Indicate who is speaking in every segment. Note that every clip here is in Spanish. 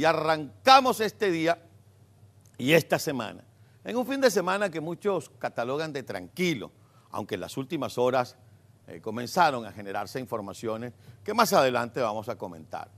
Speaker 1: y arrancamos este día y esta semana. En un fin de semana que muchos catalogan de tranquilo, aunque en las últimas horas eh, comenzaron a generarse informaciones que más adelante vamos a comentar.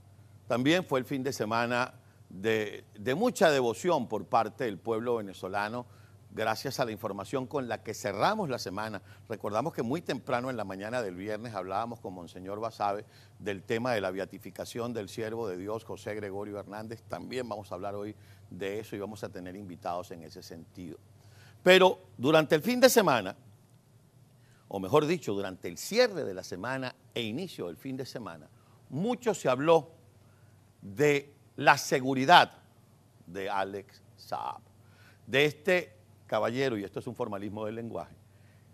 Speaker 1: También fue el fin de semana de, de mucha devoción por parte del pueblo venezolano gracias a la información con la que cerramos la semana. Recordamos que muy temprano en la mañana del viernes hablábamos con Monseñor Basabe del tema de la beatificación del siervo de Dios, José Gregorio Hernández. También vamos a hablar hoy de eso y vamos a tener invitados en ese sentido. Pero durante el fin de semana, o mejor dicho, durante el cierre de la semana e inicio del fin de semana, mucho se habló de la seguridad de Alex Saab, de este caballero, y esto es un formalismo del lenguaje,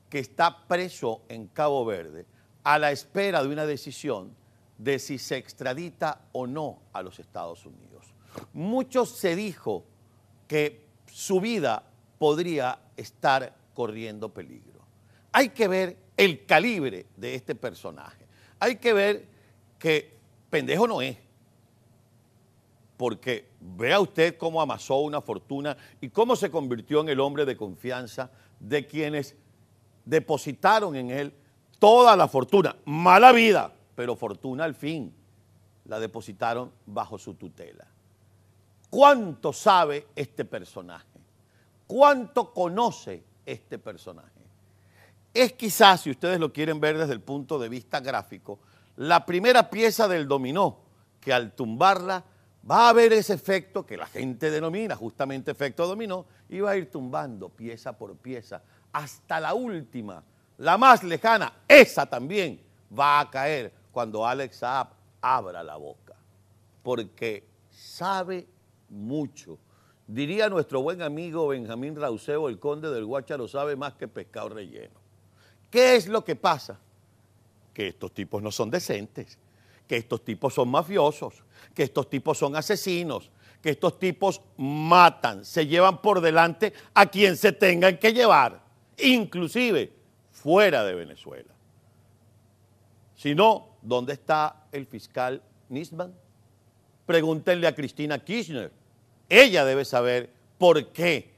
Speaker 1: que está preso en Cabo Verde a la espera de una decisión de si se extradita o no a los Estados Unidos. Mucho se dijo que su vida podría estar corriendo peligro. Hay que ver el calibre de este personaje. Hay que ver que pendejo no es porque vea usted cómo amasó una fortuna y cómo se convirtió en el hombre de confianza de quienes depositaron en él toda la fortuna, mala vida, pero fortuna al fin, la depositaron bajo su tutela. ¿Cuánto sabe este personaje? ¿Cuánto conoce este personaje? Es quizás, si ustedes lo quieren ver desde el punto de vista gráfico, la primera pieza del dominó que al tumbarla va a haber ese efecto que la gente denomina justamente efecto dominó y va a ir tumbando pieza por pieza hasta la última, la más lejana, esa también va a caer cuando Alex Saab abra la boca, porque sabe mucho. Diría nuestro buen amigo Benjamín Rauseo, el conde del Guácharo, sabe más que pescado relleno. ¿Qué es lo que pasa? Que estos tipos no son decentes que estos tipos son mafiosos, que estos tipos son asesinos, que estos tipos matan, se llevan por delante a quien se tengan que llevar, inclusive fuera de Venezuela. Si no, ¿dónde está el fiscal Nisman? Pregúntenle a Cristina Kirchner. Ella debe saber por qué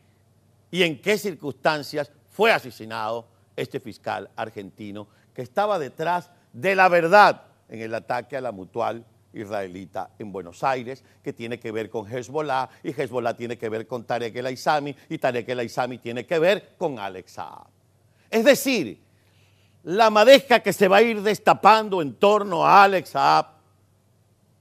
Speaker 1: y en qué circunstancias fue asesinado este fiscal argentino que estaba detrás de la verdad en el ataque a la mutual israelita en Buenos Aires, que tiene que ver con Hezbollah, y Hezbollah tiene que ver con Tarek el Aizami, y Tarek el Aizami tiene que ver con Alex Saab. Es decir, la madeja que se va a ir destapando en torno a Alex Saab,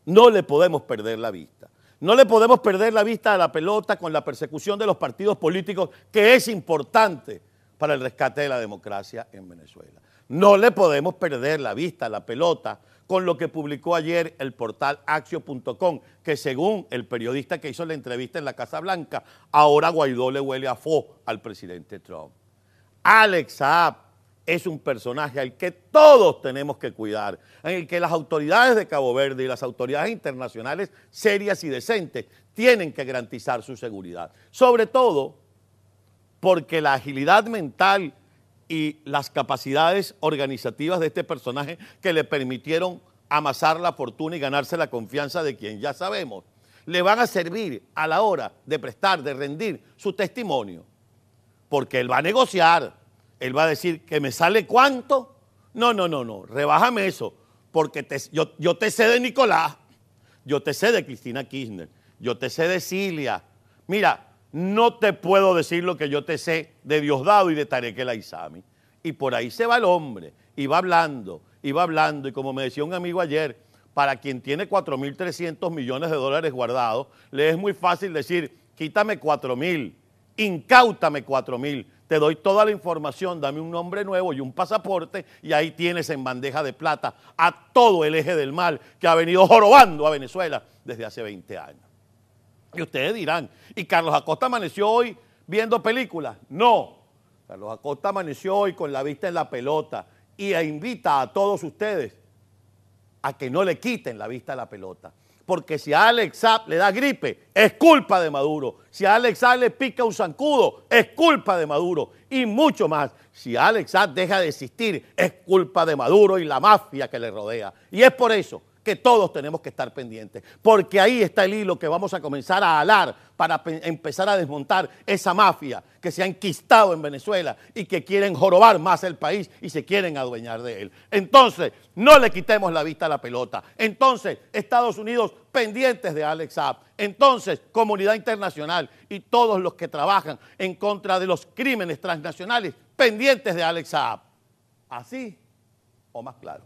Speaker 1: no le podemos perder la vista. No le podemos perder la vista a la pelota con la persecución de los partidos políticos, que es importante para el rescate de la democracia en Venezuela. No le podemos perder la vista la pelota con lo que publicó ayer el portal axio.com, que según el periodista que hizo la entrevista en la Casa Blanca, ahora Guaidó le huele a fo al presidente Trump. Alex Saab es un personaje al que todos tenemos que cuidar, en el que las autoridades de Cabo Verde y las autoridades internacionales serias y decentes tienen que garantizar su seguridad. Sobre todo porque la agilidad mental y las capacidades organizativas de este personaje que le permitieron amasar la fortuna y ganarse la confianza de quien ya sabemos, le van a servir a la hora de prestar, de rendir su testimonio. Porque él va a negociar, él va a decir que me sale cuánto. No, no, no, no, rebájame eso, porque yo, yo te sé de Nicolás, yo te sé de Cristina Kirchner, yo te sé de Cilia. Mira, no te puedo decir lo que yo te sé de Diosdado y de Tarek el Aizami. Y por ahí se va el hombre, y va hablando, y va hablando, y como me decía un amigo ayer, para quien tiene 4.300 millones de dólares guardados, le es muy fácil decir, quítame 4.000, incautame 4.000, te doy toda la información, dame un nombre nuevo y un pasaporte, y ahí tienes en bandeja de plata a todo el eje del mal que ha venido jorobando a Venezuela desde hace 20 años. Y ustedes dirán, ¿y Carlos Acosta amaneció hoy viendo películas? No, Carlos Acosta amaneció hoy con la vista en la pelota y invita a todos ustedes a que no le quiten la vista a la pelota. Porque si a Alex Saab le da gripe, es culpa de Maduro. Si a Alex Saab le pica un zancudo, es culpa de Maduro. Y mucho más, si Alex Saab deja de existir, es culpa de Maduro y la mafia que le rodea. Y es por eso que todos tenemos que estar pendientes, porque ahí está el hilo que vamos a comenzar a alar para empezar a desmontar esa mafia que se ha enquistado en Venezuela y que quieren jorobar más el país y se quieren adueñar de él. Entonces, no le quitemos la vista a la pelota. Entonces, Estados Unidos pendientes de Alex Saab. Entonces, comunidad internacional y todos los que trabajan en contra de los crímenes transnacionales pendientes de Alex Saab. Así o más claro.